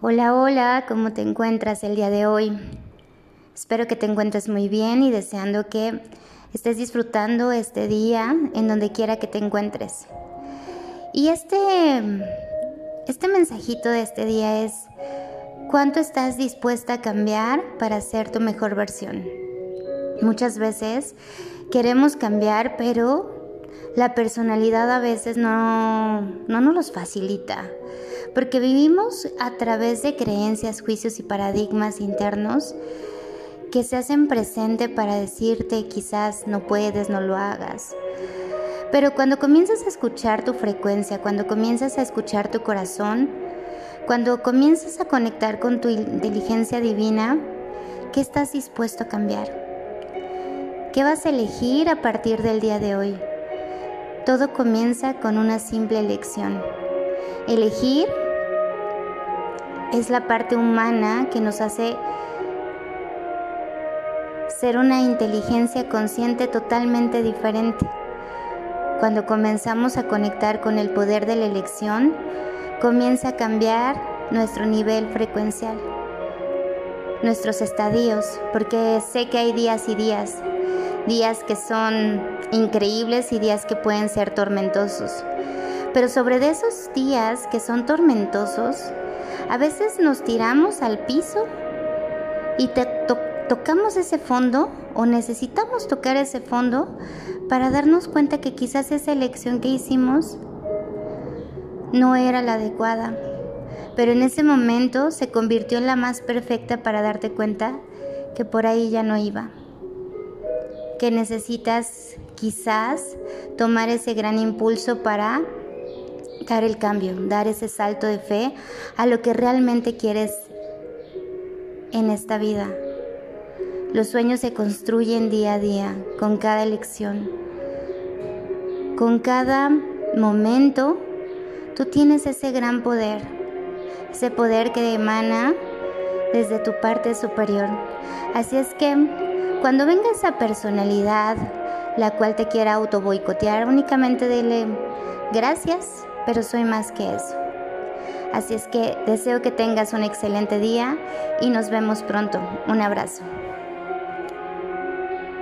Hola, hola, ¿cómo te encuentras el día de hoy? Espero que te encuentres muy bien y deseando que estés disfrutando este día en donde quiera que te encuentres. Y este, este mensajito de este día es, ¿cuánto estás dispuesta a cambiar para ser tu mejor versión? Muchas veces queremos cambiar, pero la personalidad a veces no, no nos los facilita, porque vivimos a través de creencias, juicios y paradigmas internos que se hacen presente para decirte quizás no puedes, no lo hagas. Pero cuando comienzas a escuchar tu frecuencia, cuando comienzas a escuchar tu corazón, cuando comienzas a conectar con tu inteligencia divina, ¿qué estás dispuesto a cambiar? ¿Qué vas a elegir a partir del día de hoy? Todo comienza con una simple elección. Elegir es la parte humana que nos hace ser una inteligencia consciente totalmente diferente. Cuando comenzamos a conectar con el poder de la elección, comienza a cambiar nuestro nivel frecuencial, nuestros estadios, porque sé que hay días y días, días que son increíbles y días que pueden ser tormentosos. Pero sobre esos días que son tormentosos, a veces nos tiramos al piso y tocamos ese fondo o necesitamos tocar ese fondo para darnos cuenta que quizás esa elección que hicimos no era la adecuada. Pero en ese momento se convirtió en la más perfecta para darte cuenta que por ahí ya no iba que necesitas quizás tomar ese gran impulso para dar el cambio, dar ese salto de fe a lo que realmente quieres en esta vida. Los sueños se construyen día a día, con cada elección. Con cada momento, tú tienes ese gran poder, ese poder que emana desde tu parte superior. Así es que cuando venga esa personalidad la cual te quiera auto boicotear, únicamente dile gracias, pero soy más que eso. Así es que deseo que tengas un excelente día y nos vemos pronto. Un abrazo.